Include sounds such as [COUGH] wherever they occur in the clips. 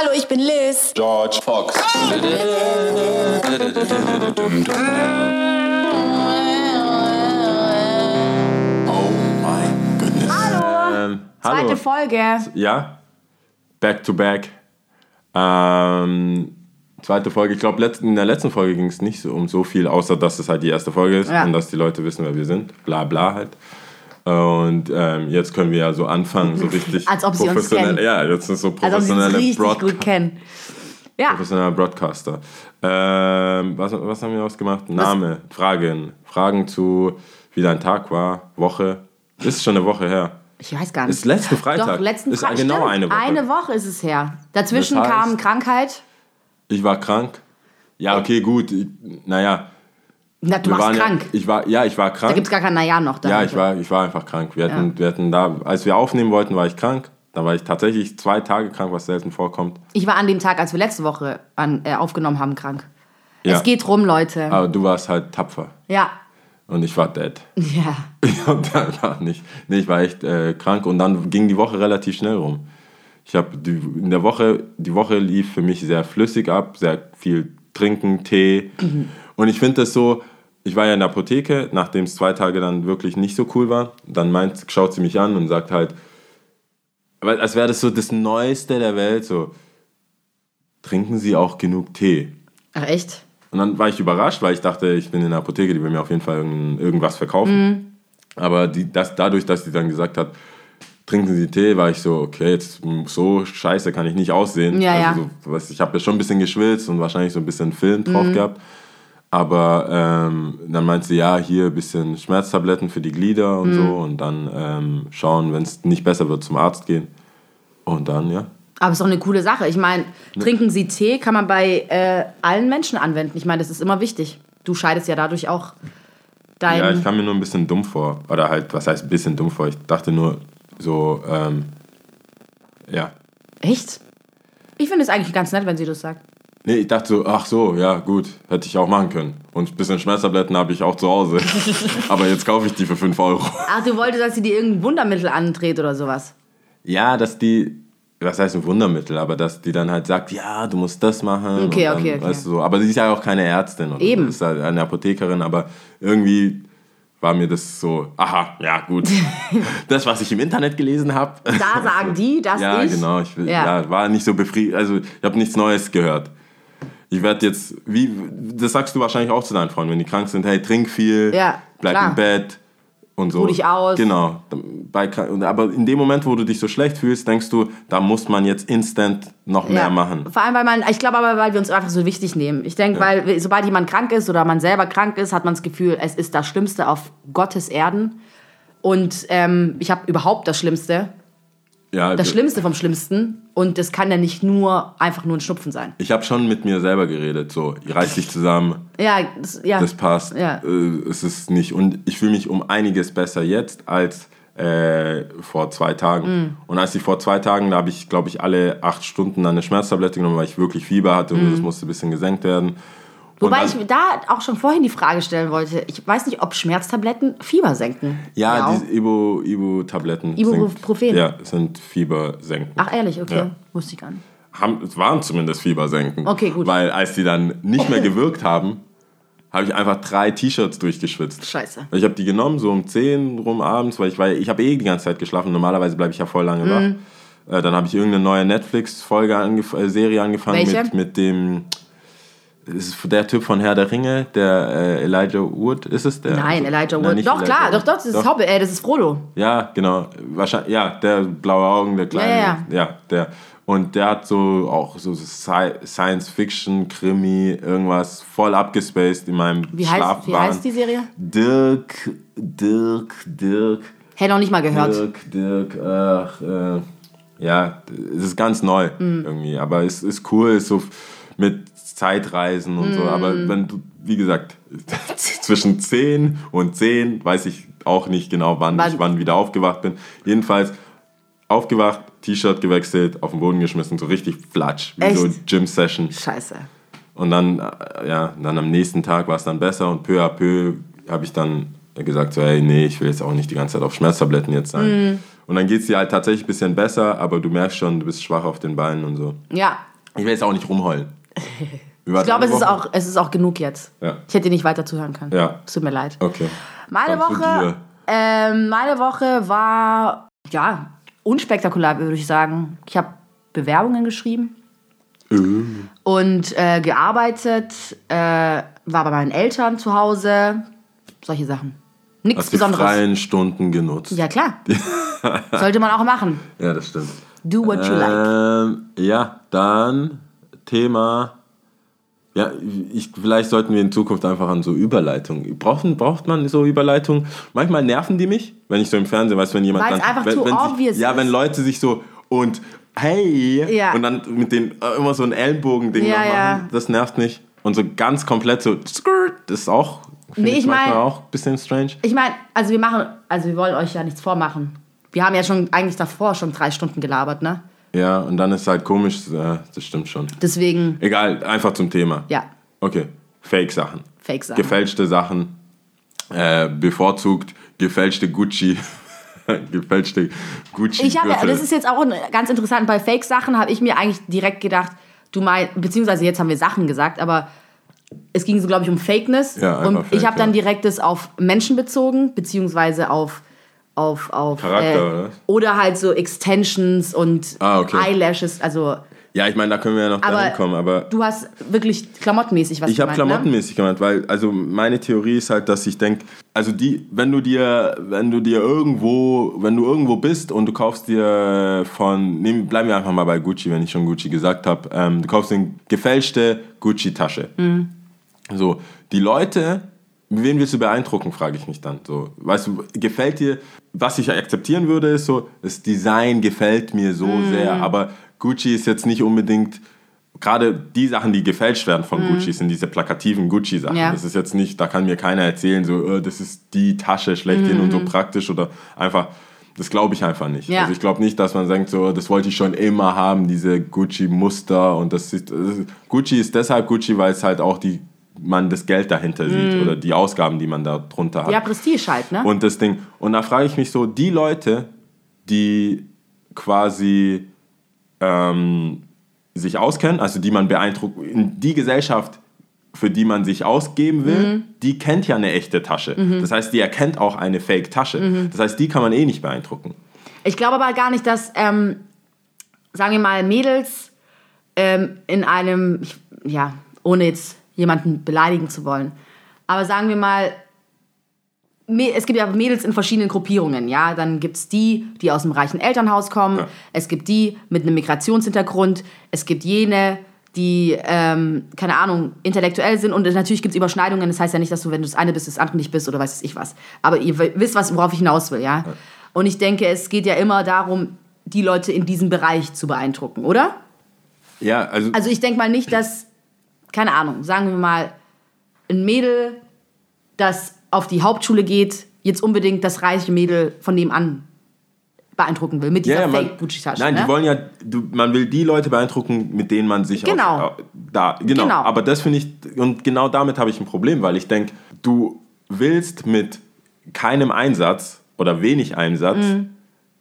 Hallo, ich bin Liz. George Fox. Oh my goodness. Ähm, hallo. Zweite Folge. Ja, back to back. Ähm, zweite Folge. Ich glaube, in der letzten Folge ging es nicht so um so viel, außer dass es halt die erste Folge ist Ja. und dass die Leute wissen, wer wir sind. Bla bla halt. Und ähm, jetzt können wir ja so anfangen, so richtig [LAUGHS] Als ob sie uns professionell. kennen. Ja, jetzt ist so Also, ob professionelle richtig Broad gut kennen. Ja, professioneller Broadcaster. Ähm, was, was haben wir ausgemacht? Name, Fragen. Fragen zu, wie dein Tag war, Woche. Ist schon eine Woche her. ich weiß gar nicht. Ist letzten Freitag. Doch, letzten ist Freitag. genau Stimmt, eine Woche. Eine Woche ist es her. Dazwischen Das heißt- kam Krankheit. Ich war krank. Ja, okay, gut. Ich, naja. Na, du wir warst waren krank. Ja, ich war, ja, ich war da krank. gibt es gar kein Naja noch. Da ja, ich war, ich war einfach krank. Wir hatten, wir hatten da, als wir aufnehmen wollten, war ich krank. Da war ich tatsächlich zwei Tage krank, was selten vorkommt. Ich war an dem Tag, als wir letzte Woche an, äh, aufgenommen haben, krank. Ja. Es geht rum, Leute. Aber du warst halt tapfer. Ja. Und ich war dead. [LAUGHS] Ja. [LAUGHS] Und dann war nicht. Nee, ich war echt äh, krank und dann ging die Woche relativ schnell rum. Ich habe in der Woche, die Woche lief für mich sehr flüssig ab, sehr viel trinken, Tee. Und ich finde das so, ich war ja in der Apotheke, nachdem es zwei Tage dann wirklich nicht so cool war. Dann meint, schaut sie mich an und sagt halt, als wäre das so das Neueste der Welt, so, trinken Sie auch genug Tee? Ach, echt? Und dann war ich überrascht, weil ich dachte, ich bin in der Apotheke, die will mir auf jeden Fall irgend- irgendwas verkaufen. Aber die, das, dadurch, dass sie dann gesagt hat, trinken Sie Tee, war ich so, okay, jetzt so scheiße kann ich nicht aussehen. Ja, ja. also So, was, ich habe ja schon ein bisschen geschwitzt und wahrscheinlich so ein bisschen Film drauf gehabt. Aber ähm, dann meint sie, ja, hier ein bisschen Schmerztabletten für die Glieder und so. Und dann ähm, schauen, wenn es nicht besser wird, zum Arzt gehen. Und dann, ja. Aber es ist doch eine coole Sache. Ich meine, Ne. trinken Sie Tee kann man bei äh, allen Menschen anwenden. Ich meine, das ist immer wichtig. Du scheidest ja dadurch auch dein. Ja, ich kam mir nur ein bisschen dumm vor. Oder halt, was heißt ein bisschen dumm vor? Ich dachte nur so, ähm, ja. Echt? Ich finde es eigentlich ganz nett, wenn sie das sagt. Nee, ich dachte so, ach so, ja, gut, hätte ich auch machen können. Und ein bisschen Schmerztabletten habe ich auch zu Hause. [LAUGHS] Aber jetzt kaufe ich die für 5 Euro. Ach, du wolltest, dass sie dir irgendein Wundermittel andreht oder sowas. Ja, dass die, was heißt ein Wundermittel, aber dass die dann halt sagt, ja, du musst das machen. Okay, dann, okay, okay. Weißt du, so. Aber sie ist ja auch keine Ärztin. Oder Eben. Ist halt eine Apothekerin, aber irgendwie war mir das so, aha, ja, gut. [LAUGHS] das, was ich im Internet gelesen habe. Da sagen die, das [LAUGHS] Ja, ich. genau. Ich, Ja. ja. war nicht so befriedigt. Also, ich habe nichts Neues gehört. Ich werde jetzt, wie, das sagst du wahrscheinlich auch zu deinen Freunden, wenn die krank sind, hey, trink viel, Ja, bleib klar. im Bett und so. Ruh dich aus. Genau. Bei, aber in dem Moment, wo du dich so schlecht fühlst, denkst du, da muss man jetzt instant noch mehr Ja. machen. Vor allem, weil man, ich glaube aber, weil wir uns einfach so wichtig nehmen. Ich denke, weil sobald jemand krank ist oder man selber krank ist, hat man das Gefühl, es ist das Schlimmste auf Gottes Erden. Und ähm, ich habe überhaupt das Schlimmste, Ja, das Schlimmste vom Schlimmsten. Und das kann ja nicht nur einfach nur ein Schnupfen sein. ich habe schon mit mir selber geredet, so, reiß dich zusammen, Ja, das, ja. das passt. Ja. Äh, es ist nicht. Und ich fühle mich um einiges besser jetzt als äh, vor zwei Tagen. Mm. Und als ich vor zwei Tagen, da habe ich, glaube ich, alle acht Stunden eine Schmerztablette genommen, weil ich wirklich Fieber hatte und das musste ein bisschen gesenkt werden. Wobei dann, ich mir da auch schon vorhin die Frage stellen wollte. Ich weiß nicht, ob Schmerztabletten Fieber senken. ja, diese Ibu, Ibu-Tabletten Ibuprofen. sind, ja, sind Fiebersenken. Ach, ehrlich, okay. Ja. Wusste ich gar nicht. Haben, es waren zumindest Fiebersenken. Okay, gut. Weil als die dann nicht mehr gewirkt haben, habe ich einfach drei T-Shirts durchgeschwitzt. Scheiße. Ich habe die genommen, so um 10 rum abends, weil ich ich habe eh die ganze Zeit geschlafen. Normalerweise bleibe ich ja voll lange Mhm. wach. Äh, dann habe ich irgendeine neue Netflix-Folge, angef äh, Serie angefangen Welche? mit, mit dem, ist der Typ von Herr der Ringe, der äh, Elijah Wood, ist es der? Nein, Also, Elijah nein, Wood. nicht Doch, Elijah klar, Wood. doch, doch, das ist Hobbit, äh, das ist Frodo. Ja, genau. Wahrscheinlich, ja, der blaue Augen, der kleine. Ja, ja, der. Und der hat so auch so Sci- Science-Fiction, Krimi, irgendwas voll abgespaced in meinem Wie heißt, wie heißt die Serie? Dirk, Dirk, Dirk, Hätte noch nicht mal gehört. Dirk, Dirk, ach, äh, ja, es ist ganz neu Mhm. irgendwie, aber es ist cool, ist so mit Zeitreisen und so, aber Mhm. wenn du, wie gesagt, [LAUGHS] zwischen 10 und 10 weiß ich auch nicht genau, wann, Wann- ich wann wieder aufgewacht bin. Jedenfalls aufgewacht, T-Shirt gewechselt, auf den Boden geschmissen, so richtig flatsch, wie Echt? so Gym-Session. Scheiße. Und dann, äh, ja, dann am nächsten Tag war es dann besser und peu à peu habe ich dann gesagt, so, hey, nee, ich will jetzt auch nicht die ganze Zeit auf Schmerztabletten jetzt sein. Und dann geht es dir halt tatsächlich ein bisschen besser, aber du merkst schon, du bist schwach auf den Beinen und so. Ja, Ich will jetzt auch nicht rumheulen. [LAUGHS] Ich glaube, es ist, auch, es ist auch genug jetzt. Ja. Ich hätte dir nicht weiter zuhören können. Ja. Es tut mir leid. Okay. Meine Dann Woche, ähm, meine Woche war, ja, unspektakulär, würde ich sagen. Ich habe Bewerbungen geschrieben Äh. und äh, gearbeitet, äh, war bei meinen Eltern zu Hause, solche Sachen. Nichts Hast die Besonderes. freien Stunden genutzt. Ja, klar. [LAUGHS] Sollte man auch machen. Ja, das stimmt. Do what you like. Ähm, ja, dann Thema. Ja, ich, vielleicht sollten wir in Zukunft einfach an so Überleitungen. Braucht, braucht man so Überleitungen? Manchmal nerven die mich, wenn ich so im Fernsehen weiß, wenn jemand Weil's dann. einfach wenn, too wenn obvious sich, Ja, wenn Leute sich so und hey Ja. und dann mit den äh, immer so ein Ellenbogen-Ding Ja, machen, ja. das nervt mich. Und so ganz komplett so, das ist auch, finde Nee, ich ich mein- manchmal auch ein bisschen strange. Ich meine, also wir machen, also wir wollen euch ja nichts vormachen. Wir haben ja schon eigentlich davor schon drei Stunden gelabert, ne? Ja, und dann ist es halt komisch, ja, das stimmt schon. Deswegen, Egal, einfach zum Thema. ja, Okay, Fake-Sachen. Fake-Sachen. Gefälschte Sachen. Äh, bevorzugt gefälschte Gucci. [LAUGHS] gefälschte Gucci. Ich habe, das ist jetzt auch ganz interessant, bei Fake-Sachen habe ich mir eigentlich direkt gedacht, du meinst, beziehungsweise jetzt haben wir Sachen gesagt, aber es ging so, glaube ich, um Fakeness. Ja, und Fake, ich habe dann ja. direkt das auf Menschen bezogen, beziehungsweise auf, auf, auf Charakter, oder was? oder halt so Extensions und Ah, okay. Eyelashes, also ja, ich meine, da können wir ja noch Aber dahin kommen, aber du hast wirklich klamottenmäßig was ich habe gemeint, ne? klamottenmäßig gemeint, weil also meine Theorie ist halt, dass ich denke, also die, wenn du dir, wenn du dir irgendwo, wenn du irgendwo bist und du kaufst dir von, nehmen, bleiben wir einfach mal bei Gucci, wenn ich schon Gucci gesagt habe, ähm, du kaufst eine gefälschte Gucci-Tasche. Mhm. So, die Leute, wen willst du beeindrucken, frage ich mich dann. So, weißt du, gefällt dir, was ich akzeptieren würde, ist so, das Design gefällt mir so Mhm. sehr, aber Gucci ist jetzt nicht unbedingt, gerade die Sachen, die gefälscht werden von Gucci, sind diese plakativen Gucci-Sachen. Mhm. Ja. Das ist jetzt nicht, da kann mir keiner erzählen, so, äh, das ist die Tasche schlechthin und so praktisch oder einfach, das glaube ich einfach nicht. Mhm. Ja. Also ich glaube nicht, dass man sagt, so, das wollte ich schon immer haben, diese Gucci-Muster und das ist, das ist, Gucci ist deshalb Gucci, weil es halt auch die, man das Geld dahinter sieht oder die Ausgaben, die man da drunter hat. Mhm. Ja, Prestige halt, ne? Und das Ding. Und da frage ich mich so, die Leute, die quasi ähm, sich auskennen, also die man beeindruckt, in die Gesellschaft, für die man sich ausgeben will, Mhm. die kennt ja eine echte Tasche. Das heißt, die erkennt auch eine Fake-Tasche. Mhm. Das heißt, die kann man eh nicht beeindrucken. Ich glaube aber gar nicht, dass, ähm, sagen wir mal, Mädels ähm, in einem, ich, ja, ohne jetzt jemanden beleidigen zu wollen, aber sagen wir mal, es gibt ja Mädels in verschiedenen Gruppierungen, ja. Dann gibt es die, die aus einem reichen Elternhaus kommen. Ja. Es gibt die mit einem Migrationshintergrund. Es gibt jene, die, ähm, keine Ahnung, intellektuell sind. Und natürlich gibt es Überschneidungen. Das heißt ja nicht, dass du, wenn du das eine bist, das andere nicht bist oder weiß ich was. Aber ihr wisst, was, worauf ich hinaus will, ja. Und ich denke, es geht ja immer darum, die Leute in diesem Bereich zu beeindrucken, oder? Ja, also, Also ich denke mal nicht, dass, keine Ahnung, sagen wir mal, ein Mädel, das auf die Hauptschule geht, jetzt unbedingt das reiche Mädel von nebenan beeindrucken will, mit dieser ja, ja, man, Fake-Gucci-Tasche. Nein, ne? die wollen ja, du, man will die Leute beeindrucken, mit denen man sich Genau. Auch, da, genau. Genau. Aber das finde ich, und genau damit habe ich ein Problem, weil ich denke, du willst mit keinem Einsatz oder wenig Einsatz Mhm.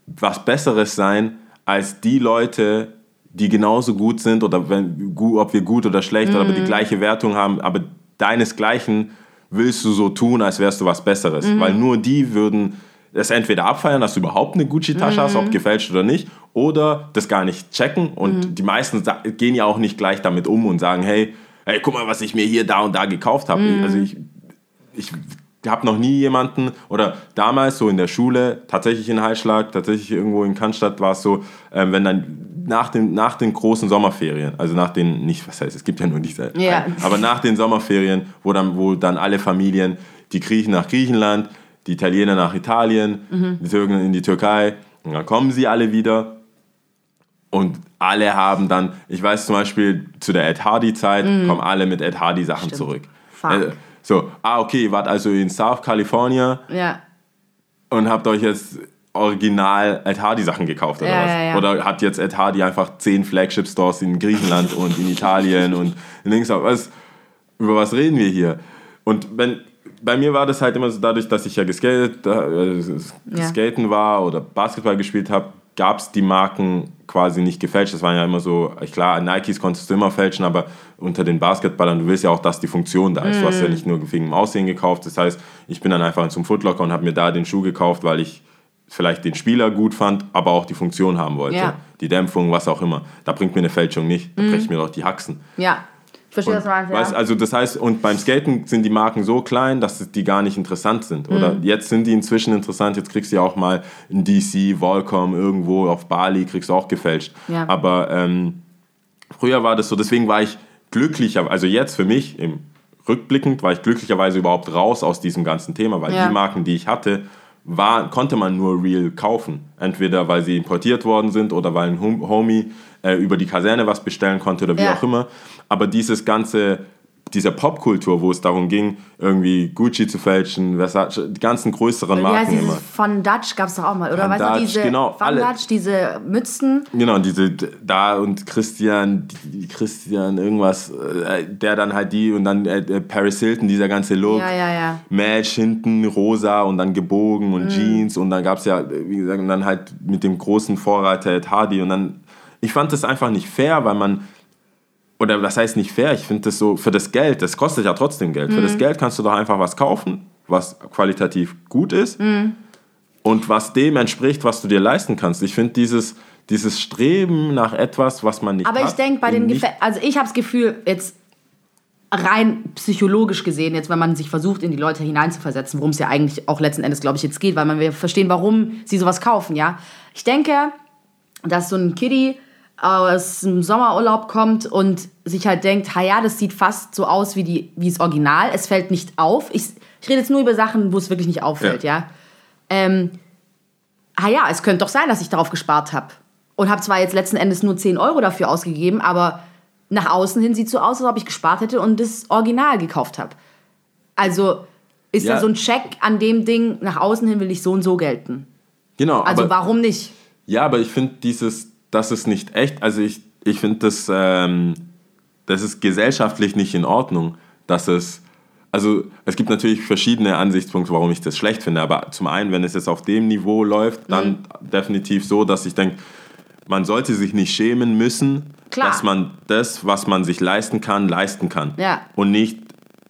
was Besseres sein als die Leute, die genauso gut sind oder wenn, ob wir gut oder schlecht oder aber Mhm. die gleiche Wertung haben, aber deinesgleichen willst du so tun, als wärst du was Besseres. Mhm. Weil nur die würden es entweder abfeiern, dass du überhaupt eine Gucci-Tasche hast, Mhm. ob gefälscht oder nicht, oder das gar nicht checken. Und Mhm. die meisten gehen ja auch nicht gleich damit um und sagen, hey, hey, guck mal, was ich mir hier da und da gekauft habe. Mhm. Also ich, ich habe noch nie jemanden oder damals so in der Schule, tatsächlich in Heilschlag, tatsächlich irgendwo in Cannstatt war es so, ähm, wenn dann nach den, nach den großen Sommerferien, also nach den, nicht, was heißt, es gibt ja nur diese, Ja. aber nach den Sommerferien, wo dann, wo dann alle Familien, die Griechen nach Griechenland, die Italiener nach Italien, Mhm. die Türken in die Türkei, und dann kommen sie alle wieder und alle haben dann, ich weiß zum Beispiel, zu der Ed Hardy-Zeit kommen alle mit Ed Hardy-Sachen zurück. Fuck. So, ah, okay, ihr wart also in South California Ja. und habt euch jetzt original Ed Hardy Sachen gekauft oder Ja, was? ja, ja. Oder hat jetzt Ed Hardy einfach zehn Flagship Stores in Griechenland und in Italien und links auf was? Über was reden wir hier? Und wenn bei mir war das halt immer so dadurch, dass ich ja geskatet, äh, Ja. skaten war oder Basketball gespielt habe, gab es die Marken quasi nicht gefälscht. Das waren ja immer so, klar, Nikes konntest du immer fälschen, aber unter den Basketballern, du willst ja auch, dass die Funktion da ist. Du hast ja nicht nur wegen dem Aussehen gekauft. Das heißt, ich bin dann einfach zum Footlocker und habe mir da den Schuh gekauft, weil ich vielleicht den Spieler gut fand, aber auch die Funktion haben wollte. Ja. Die Dämpfung, was auch immer. Da bringt mir eine Fälschung nicht. Da breche ich mir doch die Haxen. Ja. Verstehe, was du meinst. Weißt, also das heißt, und beim Skaten sind die Marken so klein, dass die gar nicht interessant sind. Oder Mhm. jetzt sind die inzwischen interessant. Jetzt kriegst du ja auch mal in DC, Volcom, irgendwo auf Bali, kriegst du auch gefälscht. Ja. Aber ähm, früher war das so, deswegen war ich glücklicher, also jetzt für mich, im rückblickend, war ich glücklicherweise überhaupt raus aus diesem ganzen Thema, weil Ja. die Marken, die ich hatte, war, konnte man nur real kaufen. Entweder weil sie importiert worden sind oder weil ein Hom- Homie äh, über die Kaserne was bestellen konnte oder wie Ja. auch immer. Aber dieses ganze, diese Popkultur, wo es darum ging, irgendwie Gucci zu fälschen, Versace, die ganzen größeren Marken dieses immer. Von Dutch gab es doch auch mal, oder? Von weißt du, Dutch, diese genau, Von alle. Dutch, diese Mützen. Genau, diese da und Christian, die- Christian irgendwas, äh, der dann halt die und dann äh, äh, Paris Hilton, dieser ganze Look. Ja, ja, ja. Match hinten rosa und dann gebogen Mhm. und Jeans und dann gab es ja, wie gesagt, und dann halt mit dem großen Vorreiter Ed Hardy und dann, ich fand das einfach nicht fair, weil man, oder was heißt nicht fair, ich finde das so, für das Geld, das kostet ja trotzdem Geld, für Mhm. das Geld kannst du doch einfach was kaufen, was qualitativ gut ist Mhm. und was dem entspricht, was du dir leisten kannst. Ich finde dieses, dieses Streben nach etwas, was man nicht Aber hat, ich denke, bei den Gefä also ich habe das Gefühl, jetzt rein psychologisch gesehen, jetzt wenn man sich versucht, in die Leute hineinzuversetzen, worum es ja eigentlich auch letzten Endes, glaube ich, jetzt geht, weil man will verstehen, warum sie sowas kaufen, ja. Ich denke, dass so ein Kiddie aus dem Sommerurlaub kommt und sich halt denkt, ha ja, das sieht fast so aus wie, die, wie das Original, es fällt nicht auf. Ich, ich rede jetzt nur über Sachen, wo es wirklich nicht auffällt, Ja. ja. Ähm, ah ja, es könnte doch sein, dass ich darauf gespart habe. Und habe zwar jetzt letzten Endes nur 10 Euro dafür ausgegeben, aber nach außen hin sieht so aus, als ob ich gespart hätte und das Original gekauft habe. Also ist Ja. da so ein Check an dem Ding, nach außen hin will ich so und so gelten. Genau, Also warum nicht? Ja, aber ich finde dieses, das ist nicht echt. Also ich, ich finde das, ähm, das ist gesellschaftlich nicht in Ordnung, dass es, also es gibt natürlich verschiedene Ansichtspunkte, warum ich das schlecht finde. Aber zum einen, wenn es jetzt auf dem Niveau läuft, dann Mhm. definitiv so, dass ich denke, man sollte sich nicht schämen müssen, Klar. dass man das, was man sich leisten kann, leisten kann. Ja. Und nicht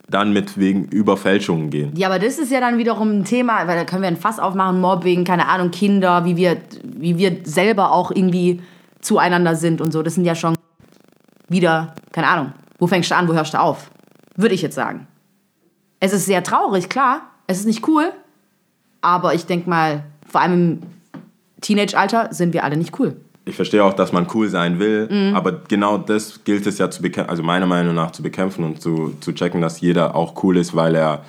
dann mit wegen Überfälschungen gehen. Ja, aber das ist ja dann wiederum ein Thema, weil da können wir ein Fass aufmachen, Mobbing, keine Ahnung, Kinder, wie wir, wie wir selber auch irgendwie zueinander sind und so. Das sind ja schon wieder, keine Ahnung, wo fängst du an, wo hörst du auf? Würde ich jetzt sagen. Es ist sehr traurig, klar. Es ist nicht cool. Aber ich denke mal, vor allem im Teenage-Alter sind wir alle nicht cool. Ich verstehe auch, dass man cool sein will, Mhm. aber genau das gilt es ja zu bekämpfen, also meiner Meinung nach zu bekämpfen und zu, zu checken, dass jeder auch cool ist, weil er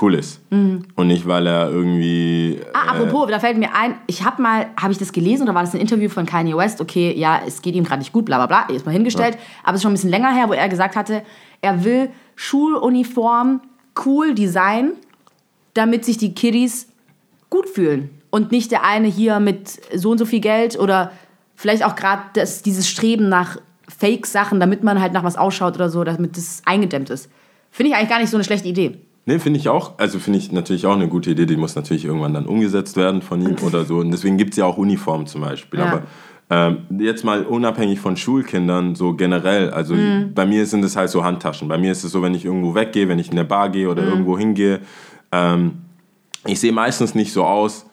cool ist. Und nicht, weil er irgendwie. Mhm. Ah, apropos, da fällt mir ein, ich habe mal, habe ich das gelesen oder war das ein Interview von Kanye West? Okay, ja, es geht ihm gerade nicht gut, bla bla bla, ist mal hingestellt. Aber es ist schon ein bisschen länger her, wo er gesagt hatte, er will Schuluniform cool designen, damit sich die Kiddies gut fühlen. Und nicht der eine hier mit so und so viel Geld oder vielleicht auch gerade dieses Streben nach Fake-Sachen, damit man halt nach was ausschaut oder so, damit das eingedämmt ist. Finde ich eigentlich gar nicht so eine schlechte Idee. Nee, finde ich auch, also finde ich natürlich auch eine gute Idee, die muss natürlich irgendwann dann umgesetzt werden von ihm oder so. Und deswegen gibt es ja auch Uniformen zum Beispiel. Ja. Aber ähm, jetzt mal unabhängig von Schulkindern, so generell, also bei mir sind es halt so Handtaschen. Bei mir ist es so, wenn ich irgendwo weggehe, wenn ich in eine Bar gehe oder irgendwo hingehe, ähm, ich sehe meistens nicht so aus,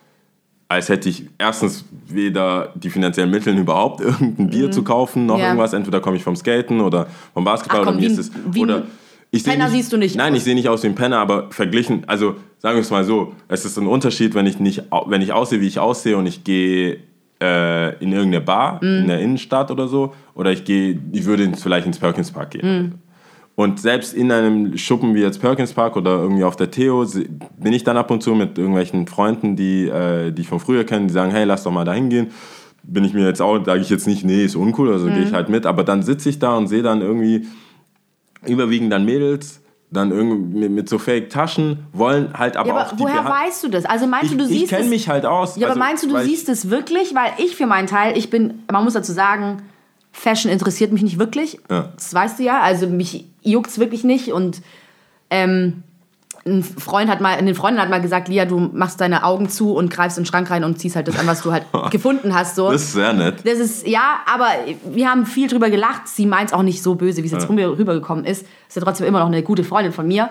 als hätte ich erstens weder die finanziellen Mittel überhaupt irgendein Bier zu kaufen, noch Ja. irgendwas. Entweder komme ich vom Skaten oder vom Basketball Ach komm, oder mir wie ist es oder ich sehe Penner siehst du nicht Nein, aus. ich sehe nicht aus wie ein Penner, aber verglichen, also sagen wir es mal so, es ist ein Unterschied, wenn ich nicht, wenn ich aussehe, wie ich aussehe und ich gehe äh, in irgendeine Bar Mhm. in der Innenstadt oder so, oder ich gehe, ich würde vielleicht ins Perkins Park gehen. Mhm. Und selbst in einem Schuppen wie jetzt Perkins Park oder irgendwie auf der Theo bin ich dann ab und zu mit irgendwelchen Freunden, die, äh, die ich von früher kenne, die sagen, hey, lass doch mal da hingehen. Bin ich mir jetzt auch, sage ich jetzt nicht, nee, ist uncool, also gehe ich Mhm. halt mit. Aber dann sitze ich da und sehe dann irgendwie überwiegend dann Mädels, dann irgendwie mit, mit so Fake-Taschen, wollen halt aber Ja, auch aber die woher Beha- weißt du das? Also meinst Ich, du, du ich siehst kenne es? mich halt aus. Ja, aber Also, meinst du, du ich- siehst es wirklich? Weil ich für meinen Teil, ich bin, man muss dazu sagen, Fashion interessiert mich nicht wirklich. Ja. Das weißt du ja. Also mich juckt es wirklich nicht. Und ähm, ein Freund hat mal, eine Freundin hat mal gesagt, Lia, du machst deine Augen zu und greifst in den Schrank rein und ziehst halt das an, was du halt [LAUGHS] gefunden hast. So. Das ist sehr nett. Das ist, ja, aber wir haben viel drüber gelacht. Sie meint es auch nicht so böse, wie es jetzt rüber- rübergekommen ist. Ist ja trotzdem immer noch eine gute Freundin von mir.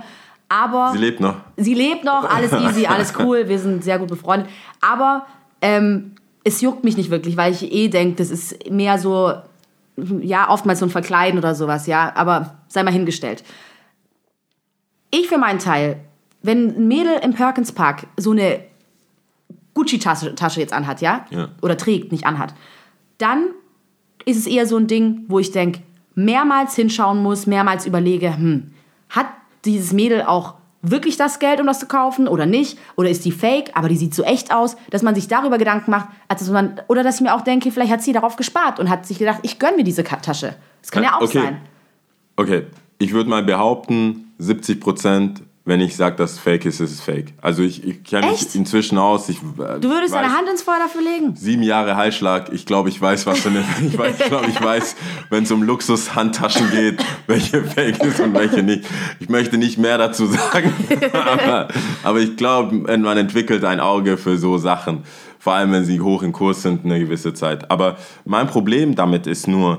Aber Sie lebt noch. sie lebt noch, alles easy, alles cool, wir sind sehr gut befreundet. Aber ähm, es juckt mich nicht wirklich, weil ich eh denke, das ist mehr so, ja, oftmals so ein Verkleiden oder sowas, ja. Aber sei mal hingestellt. Ich für meinen Teil, wenn ein Mädel im Perkins Park so eine Gucci-Tasche Tasche jetzt anhat, ja? Ja. Oder trägt, nicht anhat, dann ist es eher so ein Ding, wo ich denke, mehrmals hinschauen muss, mehrmals überlege, hm, hat dieses Mädel auch wirklich das Geld, um das zu kaufen oder nicht? Oder ist die fake, aber die sieht so echt aus, dass man sich darüber Gedanken macht, als dass man, oder dass ich mir auch denke, vielleicht hat sie darauf gespart und hat sich gedacht, ich gönn mir diese Tasche. Das kann ja auch Okay. sein. Okay, ich würde mal behaupten, 70 Prozent, wenn ich sage, dass es fake ist, ist es fake. Also ich, ich kenne mich inzwischen aus. Ich, Du würdest deine Hand ins Feuer dafür legen? Sieben Jahre Heilschlag. Ich glaube, ich weiß, was für eine. [LAUGHS] Ich, weiß, ich glaube, ich weiß, wenn es um Luxus-Handtaschen geht, [LAUGHS] welche fake ist und welche nicht. Ich möchte nicht mehr dazu sagen. [LAUGHS] aber, aber ich glaube, man entwickelt ein Auge für so Sachen. Vor allem, wenn sie hoch in Kurs sind, eine gewisse Zeit. Aber mein Problem damit ist nur,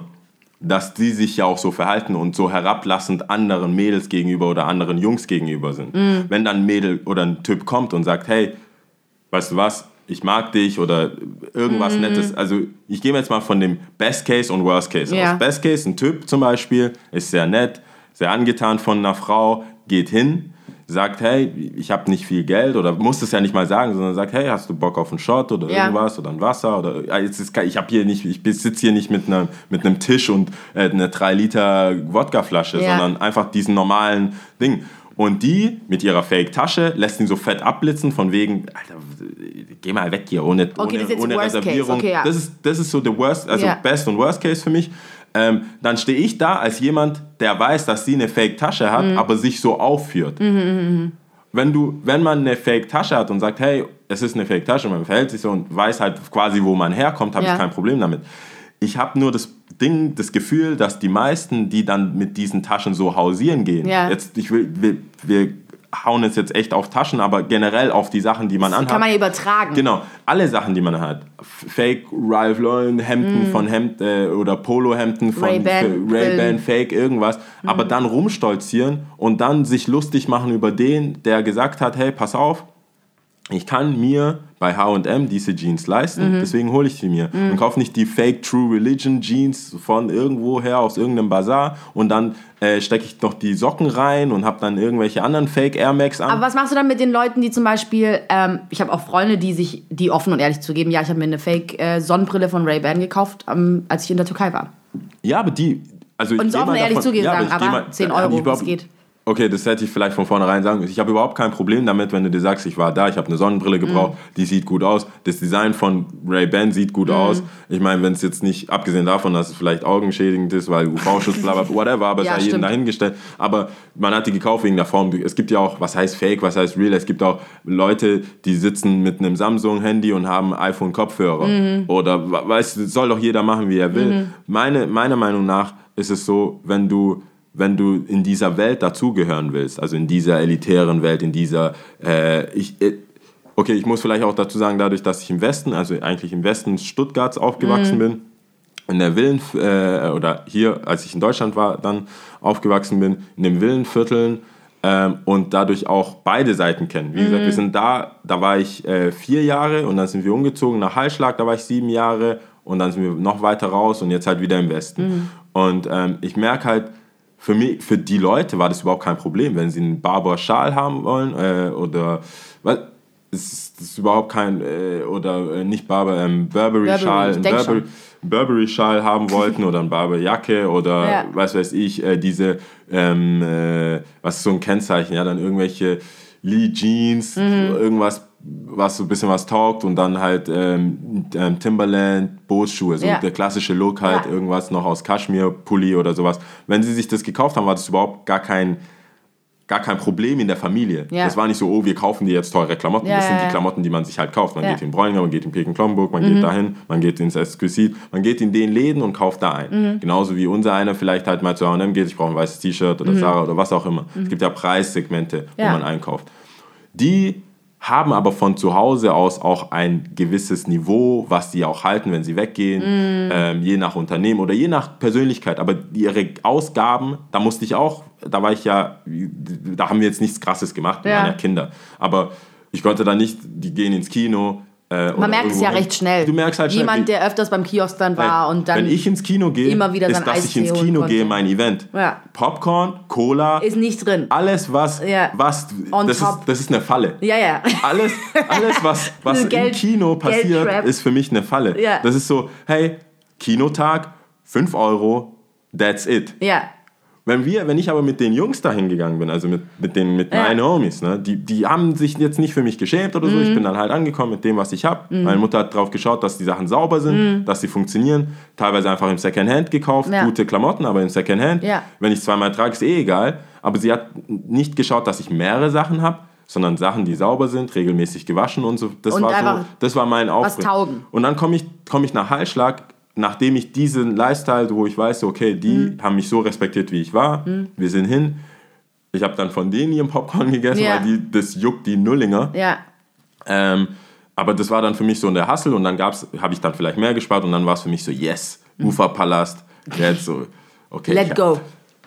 dass die sich ja auch so verhalten und so herablassend anderen Mädels gegenüber oder anderen Jungs gegenüber sind. Wenn dann ein Mädel oder ein Typ kommt und sagt, hey, weißt du was, ich mag dich oder irgendwas Nettes. Also ich gehe jetzt mal von dem Best Case und Worst Case Ja. aus. Best Case, ein Typ zum Beispiel, ist sehr nett, sehr angetan von einer Frau, geht hin, sagt, hey, ich habe nicht viel Geld oder muss es ja nicht mal sagen, sondern sagt, hey, hast du Bock auf einen Shot oder Ja. irgendwas oder ein Wasser oder ja, jetzt ist, ich habe hier nicht, ich sitze hier nicht mit einem mit einem Tisch und äh, eine 3 Liter Wodkaflasche, Ja. sondern einfach diesen normalen Ding. Und die mit ihrer Fake-Tasche lässt ihn so fett abblitzen, von wegen, Alter, geh mal weg hier, ohne, Okay, ohne, ohne Reservierung. okay, das, ist, das ist so der Worst, also. Best und Worst Case für mich. Ähm, dann stehe ich da als jemand, der weiß, dass sie eine Fake-Tasche hat, Mhm. aber sich so aufführt. Wenn, du, wenn man eine Fake-Tasche hat und sagt, hey, es ist eine Fake-Tasche, man verhält sich so und weiß halt quasi, wo man herkommt, habe Ja. ich kein Problem damit. Ich habe nur das Ding, das Gefühl, dass die meisten, die dann mit diesen Taschen so hausieren gehen, Ja. jetzt, ich will, wir, wir hauen es jetzt echt auf Taschen, aber generell auf die Sachen, die man anhat. Kann man ja übertragen. Genau, alle Sachen, die man hat. Fake Ralph Lauren Hemden von Hemd äh, oder Polohemden von Mm. Ray-Ban. Fake irgendwas, Mm. aber dann rumstolzieren und dann sich lustig machen über den, der gesagt hat, hey, pass auf, ich kann mir bei H&M diese Jeans leisten, Mhm. deswegen hole ich sie mir. Und kaufe nicht die Fake True Religion Jeans von irgendwoher aus irgendeinem Bazar und dann äh, stecke ich noch die Socken rein und habe dann irgendwelche anderen Fake Air Max an. Aber was machst du dann mit den Leuten, die zum Beispiel, ähm, ich habe auch Freunde, die sich, die offen und ehrlich zugeben, ja, ich habe mir eine Fake-Sonnenbrille von Ray-Ban gekauft, ähm, als ich in der Türkei war. Ja, aber die. Also ich Und so geh offen ehrlich davon- zugeben ja, sagen, ich aber mal- 10 hab ich Euro, das geht. Okay, das hätte ich vielleicht von vornherein sagen müssen. Ich habe überhaupt kein Problem damit, wenn du dir sagst, ich war da, ich habe eine Sonnenbrille gebraucht, Mhm. die sieht gut aus. Das Design von Ray-Ban sieht gut aus. Ich meine, wenn es jetzt nicht, abgesehen davon, dass es vielleicht augenschädigend ist, weil UV-Schutz, bla, bla, whatever, aber es [LAUGHS] Ja, sei jedem stimmt. dahingestellt. Aber man hat die gekauft wegen der Form. Es gibt ja auch, was heißt Fake, was heißt Real. Es gibt auch Leute, die sitzen mit einem Samsung-Handy und haben iPhone-Kopfhörer. Mhm. Oder, we- weißt soll doch jeder machen, wie er will. Meine, meiner Meinung nach ist es so, wenn du wenn du in dieser Welt dazugehören willst, also in dieser elitären Welt, in dieser, äh, ich, äh, okay, ich muss vielleicht auch dazu sagen, dadurch, dass ich im Westen, also eigentlich im Westen Stuttgarts aufgewachsen bin, in der Villen, äh, oder hier, als ich in Deutschland war, dann aufgewachsen bin, in den Villenvierteln ähm, und dadurch auch beide Seiten kennen. Wie gesagt, wir sind da, da war ich äh, vier Jahre und dann sind wir umgezogen nach Hallschlag, da war ich sieben Jahre und dann sind wir noch weiter raus und jetzt halt wieder im Westen. Und ähm, ich merke halt, für, mich, für die Leute war das überhaupt kein Problem, wenn sie einen Barber-Schal haben wollen äh, oder was, ist, ist überhaupt kein äh, oder äh, nicht Barber, ähm, einen denk Burberry, schon. Burberry-Schal haben wollten oder eine Barber-Jacke oder Ja. was weiß ich, äh, diese, ähm, äh, was ist so ein Kennzeichen, ja, dann irgendwelche Lee Jeans, Mhm. irgendwas, was so ein bisschen was taugt und dann halt ähm, ähm, Timberland, Bootsschuhe, so Ja. der klassische Look halt, Ja. irgendwas noch aus Kaschmir, Pulli oder sowas. Wenn sie sich das gekauft haben, war das überhaupt gar kein gar kein Problem in der Familie. Ja. Das war nicht so, oh, wir kaufen dir jetzt teure Klamotten. Das sind die. Klamotten, die man sich halt kauft. Man. Mhm. geht in Bräuninger, man geht in Peking-Klomburg, man geht dahin, man geht ins Exquisit, man geht in den Läden und kauft da ein. Mhm. Genauso wie unser einer vielleicht halt mal zu H&M geht, ich brauche ein weißes T-Shirt oder Sarah oder was auch immer. Es gibt ja Preissegmente, Mhm. Wo man einkauft. Die haben aber von zu Hause aus auch ein gewisses Niveau, was die auch halten, wenn sie weggehen, Mm. ähm, je nach Unternehmen oder je nach Persönlichkeit. Aber ihre Ausgaben, da musste ich auch, da war ich ja, da haben wir jetzt nichts Krasses gemacht, wir Ja. waren ja Kinder. Aber ich konnte da nicht, die gehen ins Kino. Äh, Man merkt es ja recht schnell. Du merkst halt schnell. Jemand, wie- der öfters beim Kiosk dann war und dann wenn ich ins Kino gehe, immer wieder ist, dass ich ins Eistee Kino gehe, mein Event. Ja. Popcorn, Cola, ist nicht drin. alles was, Ja. was On das, ist, top. das ist eine Falle. Ja, ja. Alles, alles was, [LAUGHS] was im Geld- Kino passiert, Geldtrap. ist für mich eine Falle. Ja. Das ist so, hey, Kinotag, 5 Euro, that's it. Ja. Wenn, wir, wenn ich aber mit den Jungs da hingegangen bin, also mit, mit, den, mit Ja. meinen Homies, ne, die, die haben sich jetzt nicht für mich geschämt oder so. Mhm. Ich bin dann halt angekommen mit dem, was ich habe. Meine Mutter hat drauf geschaut, dass die Sachen sauber sind, dass sie funktionieren. Teilweise einfach im Secondhand gekauft, Mhm. Ja. gute Klamotten, aber im Secondhand. Ja. Wenn ich zweimal trage, ist eh egal. Aber sie hat nicht geschaut, dass ich mehrere Sachen habe, sondern Sachen, die sauber sind, regelmäßig gewaschen und so. Das, Und war, so, das war mein taugen. Und dann komme ich, komm ich nach Hallschlag, nachdem ich diesen Lifestyle, wo ich weiß, okay, die Mhm. haben mich so respektiert, wie ich war. Wir sind hin. Ich habe dann von denen ihren Popcorn [LAUGHS] gegessen, Ja. weil die, das juckt die Nullinger. Ja. Ähm, aber das war dann für mich so der Hassel und dann habe ich dann vielleicht mehr gespart und dann war es für mich so, yes, Uferpalast. Jetzt so, okay. Mhm. Let go.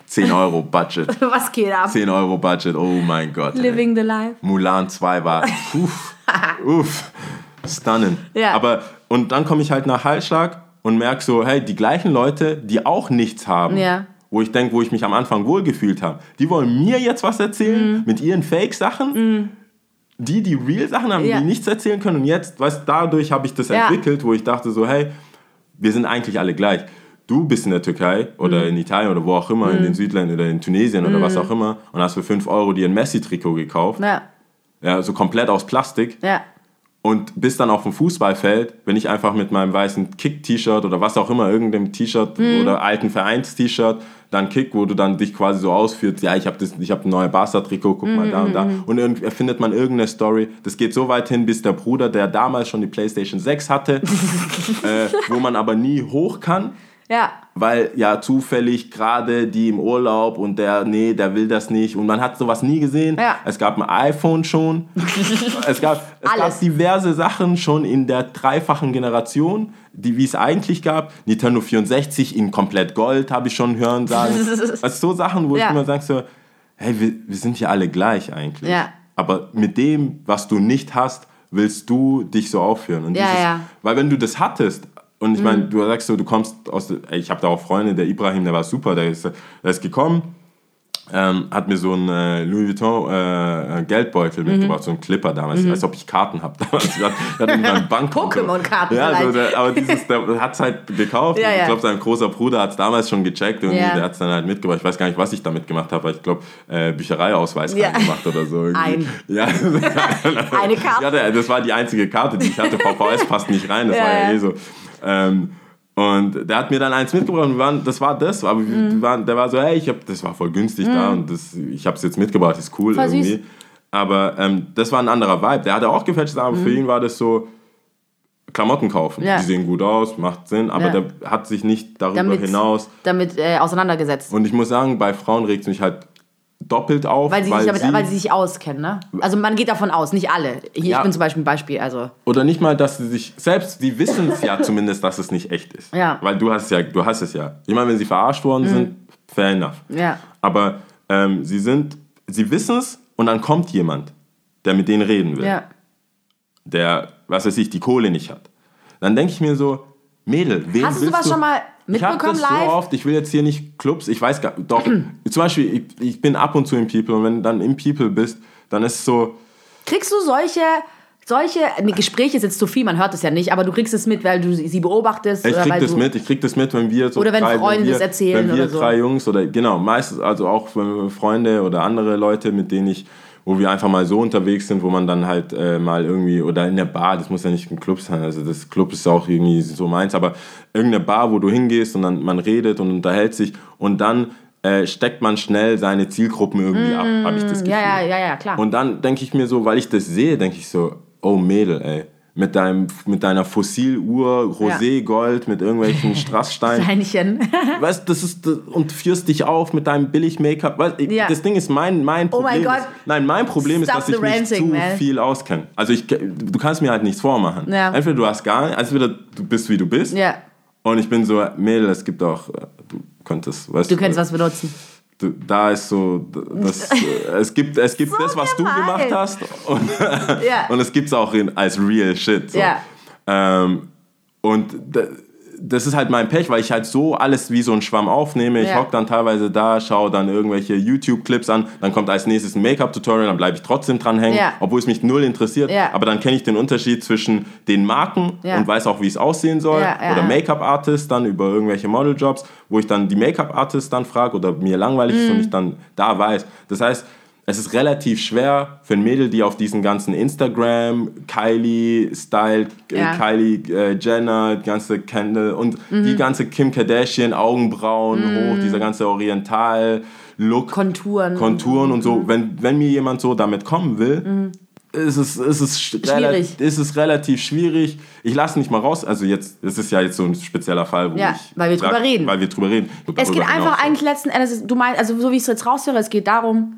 10 Euro Budget. [LAUGHS] Was geht ab? 10 Euro Budget, oh mein Gott. ey. Living the life. Mulan 2 war, [LAUGHS] uff, uff, stunning. Ja. Aber, und dann komme ich halt nach Hallschlag und merke so, hey, die gleichen Leute, die auch nichts haben, Ja. wo ich denke, wo ich mich am Anfang wohlgefühlt habe, die wollen mir jetzt was Mhm. erzählen mit ihren Fake-Sachen. Die, die Real-Sachen haben, Ja. die nichts erzählen können. Und jetzt, weißt, dadurch habe ich das Ja. entwickelt, wo ich dachte so, hey, wir sind eigentlich alle gleich. Du bist in der Türkei oder Mhm. in Italien oder wo auch immer, in den Südländern oder in Tunesien oder was auch immer und hast für 5 Euro dir ein Messi-Trikot gekauft. Ja. Ja, so komplett aus Plastik. Ja. Und bist dann auf dem Fußballfeld, wenn ich einfach mit meinem weißen Kick-T-Shirt oder was auch immer, irgendeinem T-Shirt Mhm. oder alten Vereins-T-Shirt, dann Kick, wo du dann dich quasi so ausführst, ja, ich habe hab ein neues Barca-Trikot, guck mal da und da. Mhm. Und irgendwie erfindet man irgendeine Story. Das geht so weit hin, bis der Bruder, der damals schon die Playstation 6 hatte, [LAUGHS] äh, wo man aber nie hoch kann, Ja. weil ja zufällig gerade die im Urlaub und der, nee, der will das nicht und man hat sowas nie gesehen. Ja. Es gab ein iPhone schon. [LAUGHS] es gab, es gab diverse Sachen schon in der dreifachen Generation, die wie es eigentlich gab. Nintendo 64 in komplett Gold, habe ich schon hören sagen. [LAUGHS] also so Sachen, wo Ja. ich immer sage so, hey, wir, wir sind hier alle gleich eigentlich. Ja. Aber mit dem, was du nicht hast, willst du dich so aufführen. Und Ja, ja. Mhm. Weil wenn du das hattest, und ich meine, du sagst so, du kommst aus, ey, ich habe da auch Freunde, der Ibrahim, der war super, der ist, der ist gekommen, ähm, hat mir so einen äh, Louis Vuitton äh, Geldbeutel Mhm. mitgebracht, so einen Clipper damals. Ich weiß, ob ich Karten habe [LAUGHS] damals. Ich hatte hatte irgendwann ein Bankkonto. [LAUGHS] Pokémon-Karten Ja, so, der, aber [LAUGHS] dieses, der hat es halt gekauft. Ja, ja. Ich glaube, sein großer Bruder hat es damals schon gecheckt und Ja. der hat es dann halt mitgebracht. Ich weiß gar nicht, was ich damit gemacht habe, aber ich glaube, äh, Büchereiausweis Ja. reingemacht oder so. Irgendwie. Ein. Ja. Eine Karte. Ja, der- das war die einzige Karte, die ich hatte. VVS passt nicht rein, das war ja. eh so. Ähm, und der hat mir dann eins mitgebracht und wir waren, das war das. Aber wir Mhm. waren, der war so, hey, ich hab, das war voll günstig da und das, ich habe es jetzt mitgebracht, ist cool Voll süß. irgendwie. Aber ähm, das war ein anderer Vibe. Der hatte auch gefälscht, aber für ihn war das so, Klamotten kaufen. Mhm. Ja. Die sehen gut aus, macht Sinn, aber Ja. der hat sich nicht darüber Damit, hinaus. damit äh, auseinandergesetzt. Und ich muss sagen, bei Frauen regt es mich halt doppelt auf. Weil sie, sich damit, weil sie sich auskennen, ne? Also man geht davon aus, nicht alle. Hier, Ja. ich bin zum Beispiel ein Beispiel, also. Oder nicht mal, dass sie sich selbst, die wissen es ja [LAUGHS] zumindest, dass es nicht echt ist. Ja. Mhm. Weil du hast ja, du hast es ja. Ich meine, wenn sie verarscht worden sind, fair enough. Ja. Aber ähm, sie sind, sie wissen es und dann kommt jemand, der mit denen reden will, Ja. der, was weiß ich, die Kohle nicht hat. Dann denke ich mir so, Mädel, wen Hast du sowas du? schon mal Ich habe mitbekommen das live? so oft, ich will jetzt hier nicht Clubs, ich weiß gar doch. [CLEARS THROAT] zum Beispiel, ich, ich bin ab und zu im People und wenn du dann im People bist, dann ist es so, Kriegst du solche, solche, nee, Gespräche ist jetzt zu viel, man hört es ja nicht, aber du kriegst es mit, weil du sie beobachtest. Ich krieg das mit, ich krieg das mit, wenn wir so Oder wenn drei, Freunde wir, das erzählen wenn wir oder so. drei Jungs oder genau, meistens also auch wenn Freunde oder andere Leute, mit denen ich, wo wir einfach mal so unterwegs sind, wo man dann halt äh, mal irgendwie oder in der Bar, das muss ja nicht ein Club sein, also das Club ist auch irgendwie so meins, aber irgendeine Bar, wo du hingehst und dann man redet und unterhält sich und dann äh, steckt man schnell seine Zielgruppen irgendwie ab, habe ich das Gefühl. Mm, Ja, ja, ja, ja, klar. Und dann denke ich mir so, weil ich das sehe, denke ich so, oh Mädel, ey. Mit, deinem, mit deiner Fossiluhr, Roségold, mit irgendwelchen [LAUGHS] Strasssteinen. Kleinchen. [LAUGHS] Weißt das ist und führst dich auf mit deinem billig Make-up. Weißt, Ja. Das Ding ist mein mein Oh mein Problem. Gott. Ist, nein, mein Problem ist, Stop dass ich mich ranting, zu man. viel auskenne. Also ich du kannst mir halt nichts vormachen. Ja. Entweder du hast gar entweder du bist wie du bist. ja, Und ich bin so Mädel, es gibt auch äh, du könntest, weißt du könntest was benutzen. Du, da ist so, das, [LAUGHS] äh, es gibt, es gibt das, was du gemein. gemacht hast und, Ja. [LAUGHS] und es gibt es auch in, als real shit. So. Ja. Ähm, und das ist halt mein Pech, weil ich halt so alles wie so ein Schwamm aufnehme. Ich Ja. hock dann teilweise da, schaue dann irgendwelche YouTube-Clips an, dann kommt als nächstes ein Make-up-Tutorial, dann bleibe ich trotzdem dran hängen, Ja. obwohl es mich null interessiert. Ja. Aber dann kenne ich den Unterschied zwischen den Marken und weiß auch, wie es aussehen soll. Oder. Make-up-Artist dann über irgendwelche Modeljobs, wo ich dann die Make-up-Artist dann frage oder mir langweilig ist Mhm. und ich dann da weiß. Das heißt, es ist relativ schwer für ein Mädel, die auf diesen ganzen Instagram, Kylie Style, äh, Ja. Kylie äh, Jenner, die ganze Kendall und Mhm. die ganze Kim Kardashian, Augenbrauen hoch, dieser ganze Oriental-Look. Konturen. Konturen und Mhm. so. Wenn, wenn mir jemand so damit kommen will, ist es, ist, es sch- Schwierig. ist es relativ schwierig. Ich lasse nicht mal raus. Also jetzt, das ist ja jetzt so ein spezieller Fall, wo Ja, ich weil wir drüber reden. Weil wir drüber reden. Es geht einfach eigentlich letzten Endes, du meinst, also so wie ich es jetzt raushöre, es geht darum,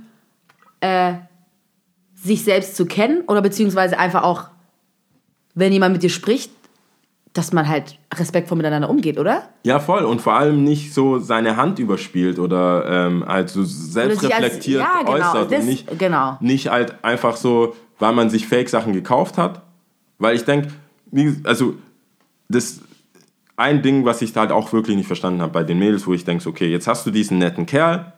äh, sich selbst zu kennen oder beziehungsweise einfach auch, wenn jemand mit dir spricht, dass man halt respektvoll miteinander umgeht, oder? Ja, voll. Und vor allem nicht so seine Hand überspielt oder ähm, halt so selbstreflektiert ja, genau, äußert. das- und nicht, genau. nicht halt einfach so, weil man sich Fake-Sachen gekauft hat. Weil ich denke, also das ein Ding, was ich halt auch wirklich nicht verstanden habe bei den Mädels, wo ich denke, okay, jetzt hast du diesen netten Kerl,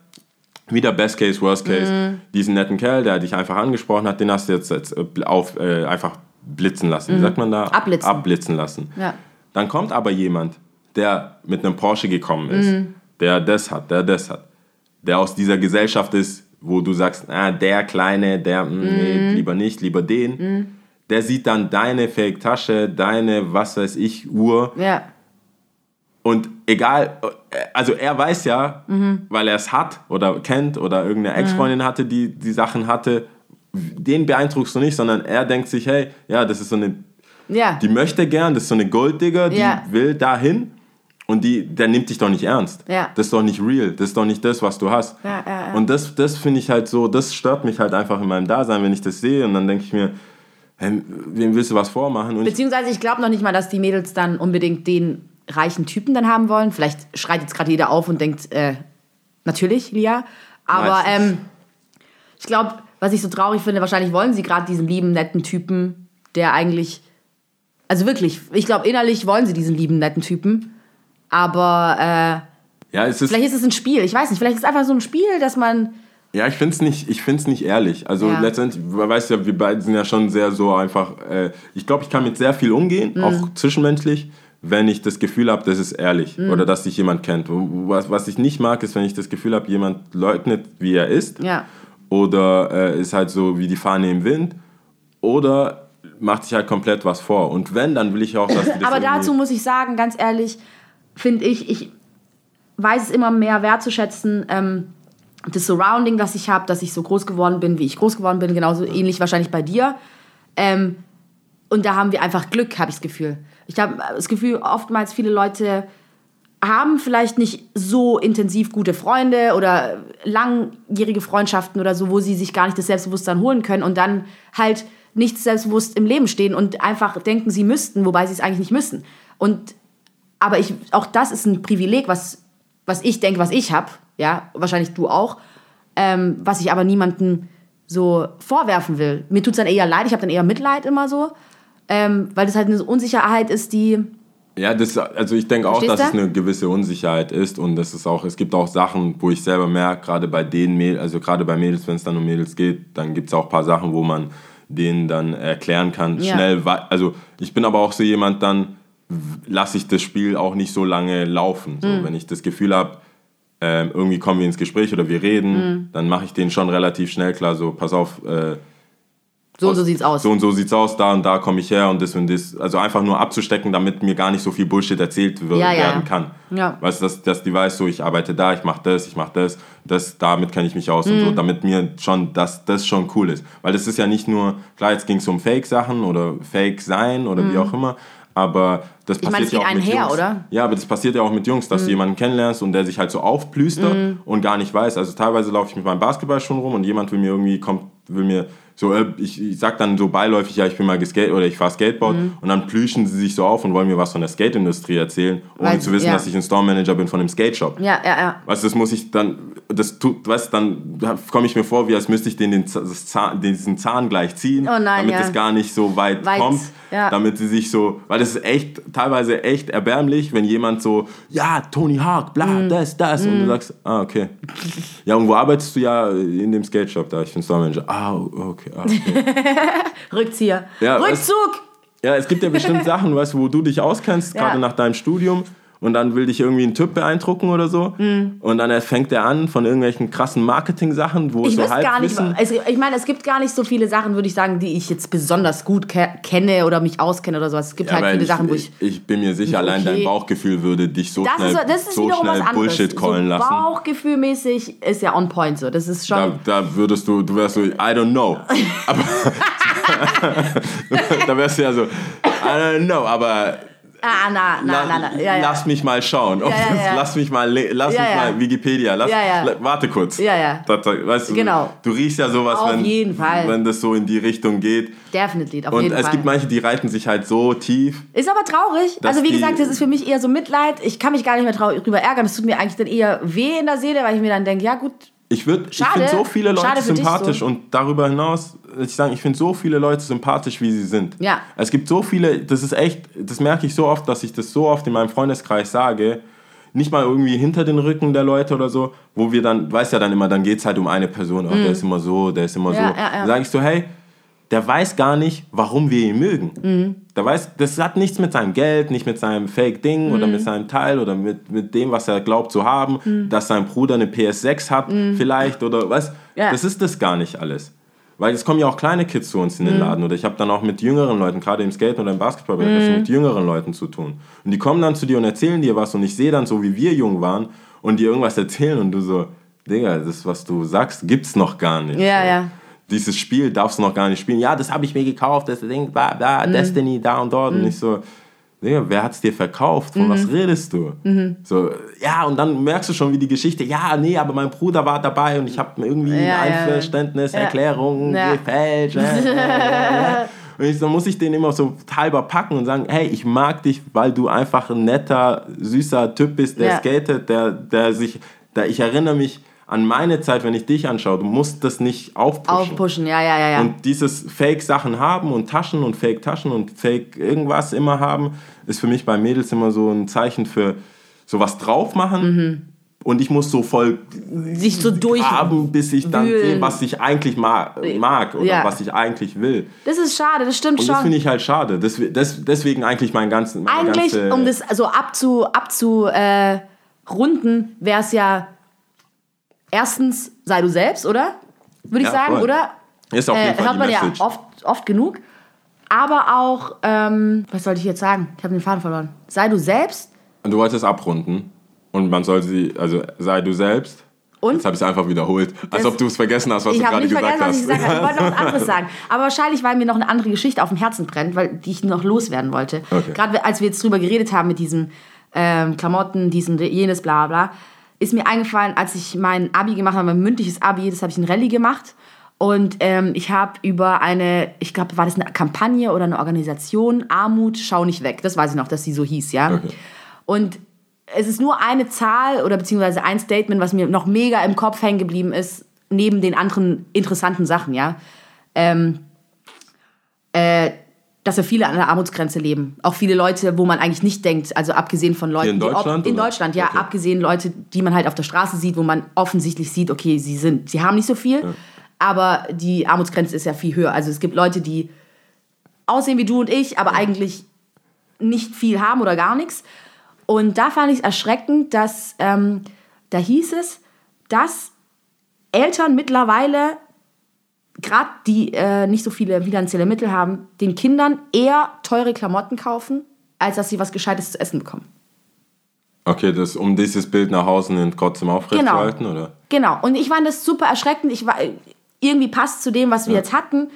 wieder Best Case, Worst Case, Mhm. diesen netten Kerl, der dich einfach angesprochen hat, den hast du jetzt, jetzt äh, auf, äh, einfach blitzen lassen. Wie sagt man da? Mhm. Abblitzen. Abblitzen lassen. Ja. Dann kommt aber jemand, der mit einem Porsche gekommen ist, Mhm. der das hat, der das hat, der aus dieser Gesellschaft ist, wo du sagst, ah, der Kleine, der, mm, nee, Mhm. lieber nicht, lieber den, der sieht dann deine Fake-Tasche, deine, was weiß ich, Uhr Ja. Und egal, also er weiß ja, weil er es hat oder kennt oder irgendeine Ex-Freundin hatte, die die Sachen hatte, den beeindruckst du nicht, sondern er denkt sich, hey, ja, das ist so eine, Ja. die möchte gern, das ist so eine Golddigger, die Ja. will dahin und die, der nimmt dich doch nicht ernst. Ja. Das ist doch nicht real, das ist doch nicht das, was du hast. Und das, das finde ich halt so, das stört mich halt einfach in meinem Dasein, wenn ich das sehe und dann denke ich mir, hey, wem willst du was vormachen? Und Beziehungsweise ich glaube noch nicht mal, dass die Mädels dann unbedingt den reichen Typen dann haben wollen. Vielleicht schreit jetzt gerade jeder auf und denkt, äh, natürlich, Lia. Aber ähm, ich glaube, was ich so traurig finde, wahrscheinlich wollen sie gerade diesen lieben, netten Typen, der eigentlich, also wirklich, ich glaube, innerlich wollen sie diesen lieben, netten Typen. Aber äh, ja, es ist, vielleicht ist es ein Spiel, ich weiß nicht, vielleicht ist es einfach so ein Spiel, dass man, Ja, ich finde es nicht, ich find's nicht ehrlich. Also Ja. letztendlich, man weiß ja, wir beide sind ja schon sehr so einfach, äh, ich glaube, ich kann mit sehr viel umgehen, Mhm. auch zwischenmenschlich, wenn ich das Gefühl habe, das ist ehrlich Mhm. oder dass sich jemand kennt. Was, was ich nicht mag, ist, wenn ich das Gefühl habe, jemand leugnet, wie er ist ja. oder äh, ist halt so wie die Fahne im Wind oder macht sich halt komplett was vor. Und wenn, dann will ich auch, dass die das [LAUGHS] Aber dazu muss ich sagen, ganz ehrlich, finde ich, ich weiß es immer mehr wertzuschätzen, ähm, das Surrounding, das ich habe, dass ich so groß geworden bin, wie ich groß geworden bin, genauso ähnlich wahrscheinlich bei dir. Ähm, und da haben wir einfach Glück, habe ich das Gefühl. Ich habe das Gefühl, oftmals viele Leute haben vielleicht nicht so intensiv gute Freunde oder langjährige Freundschaften oder so, wo sie sich gar nicht das Selbstbewusstsein holen können und dann halt nicht selbstbewusst im Leben stehen und einfach denken, sie müssten, wobei sie es eigentlich nicht müssen. Und aber ich, auch das ist ein Privileg, was, was ich denke, was ich habe, ja, wahrscheinlich du auch, ähm, was ich aber niemandem so vorwerfen will. Mir tut es dann eher leid, ich habe dann eher Mitleid immer so, ähm, weil das halt eine Unsicherheit ist, die, Ja, das, also ich denke auch, dass du? es eine gewisse Unsicherheit ist und das ist auch, es gibt auch Sachen, wo ich selber merke, gerade bei den Mädels, also gerade bei Mädels, wenn es dann um Mädels geht, dann gibt es auch ein paar Sachen, wo man denen dann erklären kann, Ja. schnell, also ich bin aber auch so jemand, dann lasse ich das Spiel auch nicht so lange laufen. So, Mhm. Wenn ich das Gefühl habe, ähm, irgendwie kommen wir ins Gespräch oder wir reden, Mhm. dann mache ich denen schon relativ schnell klar, so, pass auf, äh, So und so sieht's aus. So und so sieht's aus, da und da komme ich her und das und das. Also einfach nur abzustecken, damit mir gar nicht so viel Bullshit erzählt wird, Ja, ja. werden kann. Ja. Weißt du, dass, dass die weiß, so ich arbeite da, ich mache das, ich mache das, das, damit kenne ich mich aus und so, Mhm. damit mir schon, dass das schon cool ist. Weil das ist ja nicht nur, klar, jetzt ging es um Fake-Sachen oder Fake sein oder wie auch immer, aber das Mhm. meine, passiert ja auch mit Jungs. oder? Mhm. Ja, aber das passiert ja auch mit Jungs, dass du jemanden kennenlernst und der sich halt so aufplüstert und gar nicht weiß. Also teilweise laufe ich mit meinem Basketball schon rum und jemand will mir irgendwie kommt, will mir so, äh, ich, ich sag dann so beiläufig, ja, ich bin mal geskate oder ich fahre Skateboard Mhm. und dann plüschen sie sich so auf und wollen mir was von der Skate-Industrie erzählen, ohne Weil- zu wissen, ja. dass ich ein Store-Manager bin von einem Skate-Shop. Ja, ja, ja. Weißt du, das muss ich dann, das tut, weißt du, dann komme ich mir vor, wie als müsste ich den, den das Zahn, diesen Zahn gleich ziehen, Oh nein, damit ja. es gar nicht so weit, Weit, kommt, ja. damit sie sich so, weil das ist echt, teilweise echt erbärmlich, wenn jemand so, ja, Tony Hawk, bla, Mhm. das, das, und du sagst, ah, okay. Ja, und wo arbeitest du? Ja, in dem Skate-Shop da, ich bin Store Manager. Ah, okay, ah, okay. [LAUGHS] Rückzieher. Ja, Rückzug! Ja, es gibt ja bestimmt Sachen, weißt du, wo du dich auskennst, [LAUGHS] gerade nach deinem Studium. Und dann will dich irgendwie ein Typ beeindrucken oder so. Mhm. Und dann fängt er an von irgendwelchen krassen Marketing-Sachen, wo Ich so wüsste gar nicht, also ich meine, es gibt gar nicht so viele Sachen, würde ich sagen, die ich jetzt besonders gut ke kenne oder mich auskenne oder sowas. Es gibt Ja, halt viele ich, Sachen, wo ich. ich, ich bin mir sicher, allein Okay. dein Bauchgefühl würde dich so Das schnell, ist, das ist so schnell. Bullshit callen so lassen. Bauchgefühlmäßig ist ja on point so. Das ist schon. Da, da würdest du, du wärst so, I don't know. [LAUGHS] Aber [LAUGHS] da wärst du ja so, I don't know, aber ah, na, na, na, na. Ja, ja. Lass mich mal schauen. ja, ja. [LAUGHS] Lass mich mal, lass mich mal Wikipedia. Lass, warte kurz. Ja, ja. Da, da, weißt du, Genau. Du riechst ja sowas, Auf wenn, jeden Fall. wenn das so in die Richtung geht. Definitely, auf Und jeden es Fall. gibt manche, die reiten sich halt so tief. Ist aber traurig. Also wie gesagt, das ist für mich eher so Mitleid. Ich kann mich gar nicht mehr drüber ärgern. Das tut mir eigentlich dann eher weh in der Seele, weil ich mir dann denke, ja gut, Ich, ich finde so viele Leute sympathisch so. und darüber hinaus, ich sagen, ich finde so viele Leute sympathisch, wie sie sind. Ja. Es gibt so viele, das ist echt, das merke ich so oft, dass ich das so oft in meinem Freundeskreis sage, nicht mal irgendwie hinter den Rücken der Leute oder so, wo wir dann, weißt ja dann immer, dann geht es halt um eine Person, oh, der ist immer so, der ist immer Mhm. Ja, so. ja, ja. Dann sage ich so, hey, der weiß gar nicht, warum wir ihn mögen. Mhm. Der weiß, das hat nichts mit seinem Geld, nicht mit seinem Fake-Ding oder Mhm. mit seinem Teil oder mit, mit dem, was er glaubt zu haben, dass sein Bruder eine PS6 hat vielleicht oder was. Mhm. Ja. Das ist das gar nicht alles. Weil es kommen ja auch kleine Kids zu uns in Mhm. den Laden oder ich habe dann auch mit jüngeren Leuten, gerade im Skate oder im Basketball, Mhm. mit jüngeren Leuten zu tun. Und die kommen dann zu dir und erzählen dir was und ich sehe dann so, wie wir jung waren und dir irgendwas erzählen und du so, Digga, das, was du sagst, gibt's noch gar nicht. ja, so ja. Dieses Spiel darfst du noch gar nicht spielen. Ja, das habe ich mir gekauft, das Ding, bla, bla, Destiny, da und dort. Und ich so, Digga, wer hat's dir verkauft? Von was redest du? So, ja, und dann merkst du schon, wie die Geschichte, ja, nee, aber mein Bruder war dabei und ich habe mir irgendwie Ja, ein ja. Einverständnis, Ja. Erklärung Ja. gefälscht. äh. [LAUGHS] Und ich, dann muss ich den immer so halber packen und sagen, hey, ich mag dich, weil du einfach ein netter, süßer Typ bist, der Ja. skatet, der, der sich, der, ich erinnere mich an meine Zeit, wenn ich dich anschaue, du musst das nicht aufpushen. Aufpushen, ja, ja, ja, ja. Und dieses Fake-Sachen haben und Taschen und Fake-Taschen und Fake irgendwas immer haben, ist für mich bei Mädels immer so ein Zeichen für sowas drauf machen. Und ich muss so voll Sich so durch. graben, bis ich dann wühlen. sehe, was ich eigentlich ma mag oder Ja. was ich eigentlich will. Das ist schade, das stimmt Und das schon. finde ich halt schade. Das, das, deswegen eigentlich mein ganzen. Meine Eigentlich, ganze, um das so abzu, abzu äh, wäre es ja erstens, sei du selbst, oder? Würde ich Ja, sagen, voll. oder? Ist auf jeden Äh, Fall hört man ja oft, oft genug. Aber auch, ähm, was sollte ich jetzt sagen? Ich habe den Faden verloren. Sei du selbst Du wolltest abrunden. Und man soll sie, also sei du selbst. und Jetzt habe ich es einfach wiederholt. Als Das- ob du es vergessen hast, was ich du gerade gesagt vergessen, was ich hast. gesagt habe. Ich wollte noch was anderes [LAUGHS] sagen. Aber wahrscheinlich, weil mir noch eine andere Geschichte auf dem Herzen brennt, weil die ich noch loswerden wollte. Okay. Gerade als wir jetzt drüber geredet haben mit diesen ähm, Klamotten, diesen, jenes, bla bla, ist mir eingefallen, als ich mein Abi gemacht habe, mein mündliches Abi, das habe ich in Rallye gemacht. Und ähm, ich habe über eine, ich glaube, war das eine Kampagne oder eine Organisation, Armut, schau nicht weg. Das weiß ich noch, dass sie so hieß, ja. Okay. Und es ist nur eine Zahl oder beziehungsweise ein Statement, was mir noch mega im Kopf hängen geblieben ist, neben den anderen interessanten Sachen, ja. Ähm, äh, dass wir viele an der Armutsgrenze leben. Auch viele Leute, wo man eigentlich nicht denkt, also abgesehen von Leuten, in die ob- Deutschland, in oder? Deutschland, ja, Okay. abgesehen Leute, die man halt auf der Straße sieht, wo man offensichtlich sieht, okay, sie sind, sie haben nicht so viel, aber die Armutsgrenze ist ja viel höher. Also es gibt Leute, die aussehen wie du und ich, aber eigentlich nicht viel haben oder gar nichts. Und da fand ich es erschreckend, dass ähm, da hieß es, dass Eltern mittlerweile gerade die äh, nicht so viele finanzielle Mittel haben, den Kindern eher teure Klamotten kaufen, als dass sie was Gescheites zu essen bekommen. Okay, das, um dieses Bild nach außen hin trotzdem aufrechtzuerhalten, oder? Genau. Und ich fand das super erschreckend. Ich war, irgendwie passt zu dem, was wir jetzt hatten.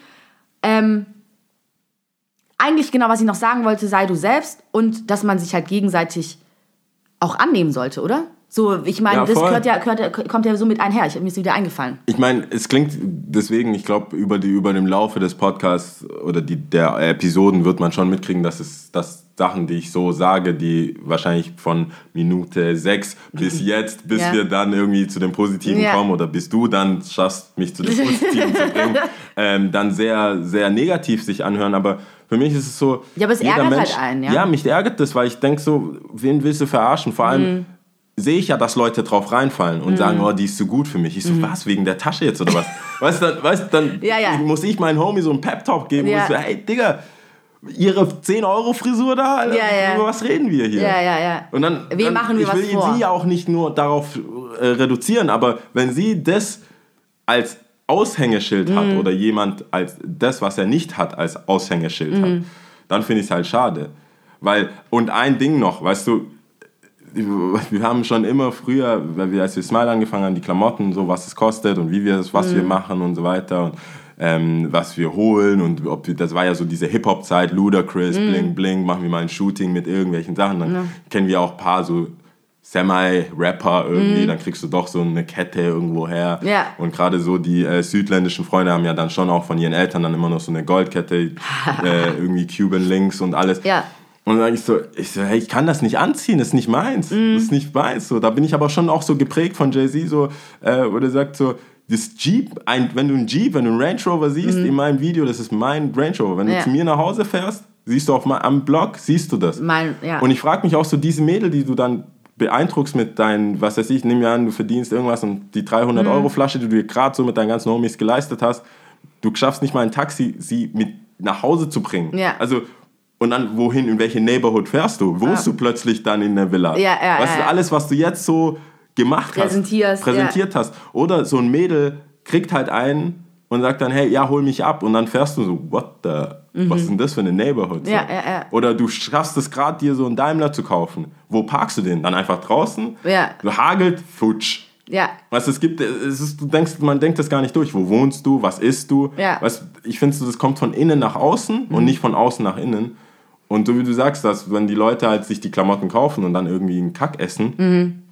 Ähm, eigentlich genau, was ich noch sagen wollte, sei du selbst und dass man sich halt gegenseitig auch annehmen sollte, oder? So, ich meine, Ja, das gehört ja, gehört, kommt ja so mit einher. Ich, mir ist wieder eingefallen. Ich meine, es klingt deswegen, ich glaube, über, die, über den Laufe des Podcasts oder die, der Episoden wird man schon mitkriegen, dass es dass Sachen, die ich so sage, die wahrscheinlich von Minute 6 bis [LAUGHS] jetzt, bis Ja. wir dann irgendwie zu dem Positiven Ja. kommen oder bis du dann schaffst, mich zu dem [LAUGHS] Positiven zu bringen, ähm, dann sehr, sehr negativ sich anhören. Aber für mich ist es so. Ja, aber es jeder ärgert Mensch, halt einen, ja. Ja, mich ärgert das, weil ich denke so, wen willst du verarschen? Vor allem Mhm. Sehe ich ja, dass Leute drauf reinfallen und sagen, oh, die ist zu gut für mich. Ich so, Mhm. was, wegen der Tasche jetzt oder was? [LAUGHS] weißt du, dann, weißt, du, dann Ja, ja. muss ich meinen Homie so einen Pep-Talk geben Ja. und so, hey, Digga, ihre 10-Euro-Frisur da, Alter, Ja, ja. über was reden wir hier? Ja, ja, ja. Und dann, Wem dann machen wir ich will was vor? sie ja auch nicht nur darauf äh, reduzieren, aber wenn sie das als Aushängeschild hat Mhm. oder jemand als das, was er nicht hat, als Aushängeschild Mhm. hat, dann finde ich es halt schade. Weil, und ein Ding noch, weißt du, [LAUGHS] wir haben schon immer früher, weil wir, als wir Smile angefangen haben, die Klamotten, so was es kostet und wie wir es, was wir Mhm. machen und so weiter und ähm, was wir holen und ob wir, das war ja so diese Hip-Hop-Zeit, Ludacris, Mhm. Bling Bling, machen wir mal ein Shooting mit irgendwelchen Sachen, dann kennen wir auch ein paar so Semi-Rapper irgendwie, dann kriegst du doch so eine Kette irgendwo her. Mhm. Ja. Und gerade so die äh, südländischen Freunde haben ja dann schon auch von ihren Eltern dann immer noch so eine Goldkette, [LAUGHS] äh, irgendwie Cuban Links und alles. Ja. Und dann sag ich so, ich so, hey, ich kann das nicht anziehen, das ist nicht meins. Mhm. Das ist nicht meins. So, da bin ich aber schon auch so geprägt von Jay-Z, so, äh, wo der sagt so, das Jeep, ein, wenn du einen Jeep, wenn du einen Range Rover siehst in meinem Video, das ist mein Range Rover. Wenn. Ja. du zu mir nach Hause fährst, siehst du auf mein, am Blog, siehst du das. Mein, ja. Und ich frage mich auch so, diese Mädel, die du dann beeindruckst mit deinen, was weiß ich, nimm mir an, du verdienst irgendwas und die 300 Mhm. Euro Flasche, die du dir gerade so mit deinen ganzen Homies geleistet hast, du schaffst nicht mal ein Taxi, sie mit nach Hause zu bringen. Ja. Also, und dann wohin, in welche Neighborhood fährst du? Wohnst du plötzlich dann in der Villa? Ja, ja, weißt ja, du, alles, was du jetzt so gemacht hast, präsentiert hast. Oder so ein Mädel kriegt halt einen und sagt dann, hey, ja, hol mich ab. Und dann fährst du so, what the, was ist denn das für eine Neighborhood? So. Mhm. Ja, ja, ja. Oder du schaffst es gerade, dir so einen Daimler zu kaufen. Wo parkst du den? Dann einfach draußen? Ja. Du hagelt, futsch. ja. Weißt du, es gibt, es ist, du denkst, man denkt das gar nicht durch. Wo wohnst du? Was isst du? Ja. Weißt, du, ich finde, das kommt von innen nach außen Mhm. und nicht von außen nach innen. Und so wie du sagst, dass wenn die Leute halt sich die Klamotten kaufen und dann irgendwie einen Kack essen,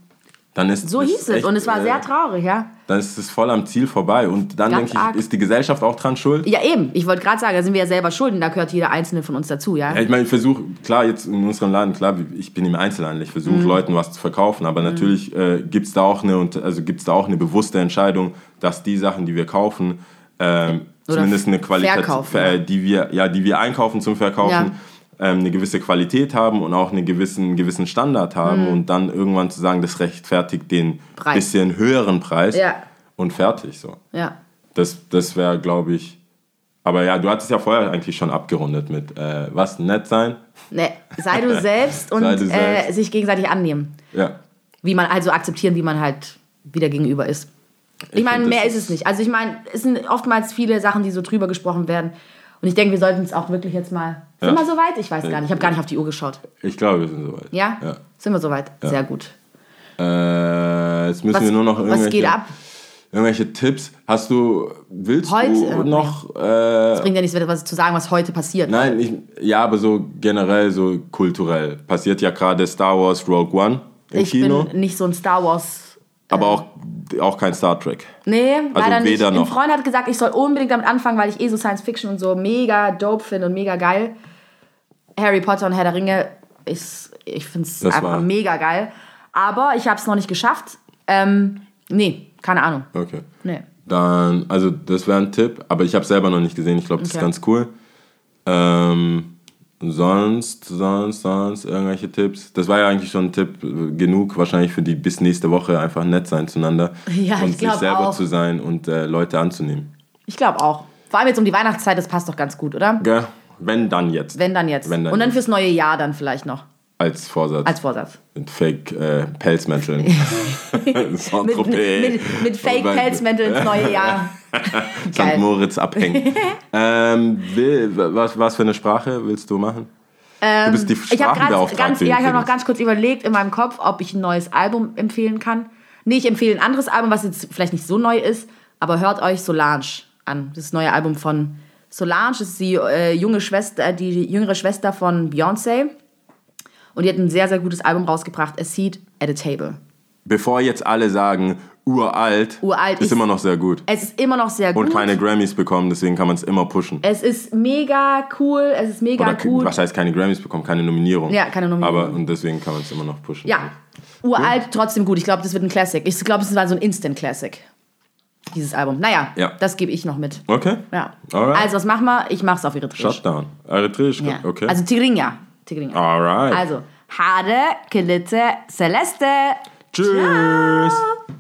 dann ist Mhm. So hieß es. echt, Und es war äh, sehr traurig, ja. Dann ist es voll am Ziel vorbei. Und dann Ganz denke ich, ist die Gesellschaft auch dran schuld? Ja, eben. Ich wollte gerade sagen, da sind wir ja selber schulden. Da gehört jeder Einzelne von uns dazu, ja. Ja, ich meine, ich versuche, klar, jetzt in unserem Laden, klar, ich bin im Einzelhandel, ich versuche Mhm. Leuten was zu verkaufen, aber natürlich äh, gibt es da, auch eine und- also gibt's da auch eine bewusste Entscheidung, dass die Sachen, die wir kaufen, ähm, Oder zumindest eine Qualität, äh, die, wir, ja, die wir einkaufen zum Verkaufen, ähm, eine gewisse Qualität haben und auch einen gewissen, gewissen Standard haben und dann irgendwann zu sagen, das rechtfertigt den Mhm. Preis. bisschen höheren Preis Ja. und fertig so. Ja. Das, das wäre, glaube ich. Aber ja, du hattest ja vorher eigentlich schon abgerundet mit äh, was? Nett sein? Nee, sei du [LAUGHS] selbst und du Äh, selbst. sich gegenseitig annehmen. Ja. Wie man, also akzeptieren, wie man halt wieder gegenüber ist. Ich, Ich meine, mehr ist es nicht. Also ich meine, es sind oftmals viele Sachen, die so drüber gesprochen werden. Und ich denke, wir sollten es auch wirklich jetzt mal. Sind Ja. wir soweit? Ich weiß gar nicht. Ich habe gar nicht auf die Uhr geschaut. Ich glaube, wir sind soweit. Ja? Ja. Sind wir soweit? Sehr gut. Äh, jetzt müssen Was, wir nur noch irgendwelche, was geht ab? irgendwelche Tipps. Hast du, willst Heute? du noch, äh, Es bringt ja nichts, was zu sagen, was heute passiert. nein, ich, ja, aber so generell, so kulturell. Passiert ja gerade Star Wars Rogue One im ich Kino, bin nicht so ein Star Wars. Aber auch, auch kein Star Trek. Nee, leider nicht. weder Ein noch. Freund hat gesagt, ich soll unbedingt damit anfangen, weil ich eh so Science Fiction und so mega dope finde und mega geil. Harry Potter und Herr der Ringe, ist, ich finde es einfach war- mega geil. Aber ich habe es noch nicht geschafft. Ähm, nee, keine Ahnung. Okay. Nee. Dann, also das wäre ein Tipp, aber ich habe selber noch nicht gesehen. Ich glaube, das ist Okay. ganz cool. Ähm, sonst, sonst, sonst irgendwelche Tipps. Das war ja eigentlich schon ein Tipp äh, genug, wahrscheinlich für die bis nächste Woche einfach nett sein zueinander [LAUGHS] Ja, und ich sich selber auch. zu sein und äh, Leute anzunehmen. Ich glaube auch. Vor allem jetzt um die Weihnachtszeit, das passt doch ganz gut, oder? Gell? Wenn dann jetzt. Wenn dann jetzt. Wenn dann und dann jetzt. fürs neue Jahr dann vielleicht noch. Als Vorsatz. Als Vorsatz. mit Fake äh, Pelzmänteln. [LAUGHS] [LAUGHS] Mit, mit, mit Fake-Pelzmäntel ins neue Jahr. [LAUGHS] St. Moritz abhängen. [LAUGHS] ähm, was, was für eine Sprache willst du machen? du bist die gerade Sprachenbeauftragte. ja, ich habe noch ganz kurz überlegt in meinem Kopf, ob ich ein neues Album empfehlen kann. Nee, ich empfehle ein anderes Album, was jetzt vielleicht nicht so neu ist, aber hört euch Solange an. Das neue Album von Solange. Ist die äh, junge Schwester, die jüngere Schwester von Beyoncé. Und die hat ein sehr, sehr gutes Album rausgebracht, A Seat at a Table. Bevor jetzt alle sagen, uralt, Uralt ist ist- immer noch sehr gut. Es ist immer noch sehr Und gut. keine Grammys bekommen, deswegen kann man es immer pushen. es ist mega cool, es ist mega Oder gut. was heißt keine Grammys bekommen, keine Nominierung. Ja, keine Nominierung. Aber und deswegen kann man es immer noch pushen. Ja, uralt, trotzdem gut. Ich glaube, das wird ein Classic. Ich glaube, es war so ein Instant Classic. Dieses Album. Naja, Ja. das gebe ich noch mit. Okay. Ja. Alright. Also, was machen wir? Ich mache es auf Eritreisch. Shutdown. Eritreisch, Ja. okay. Also Tigrinja. Tigrinja. Alright. Also, Hade, Kelite, Celeste. Tschüss. Ciao.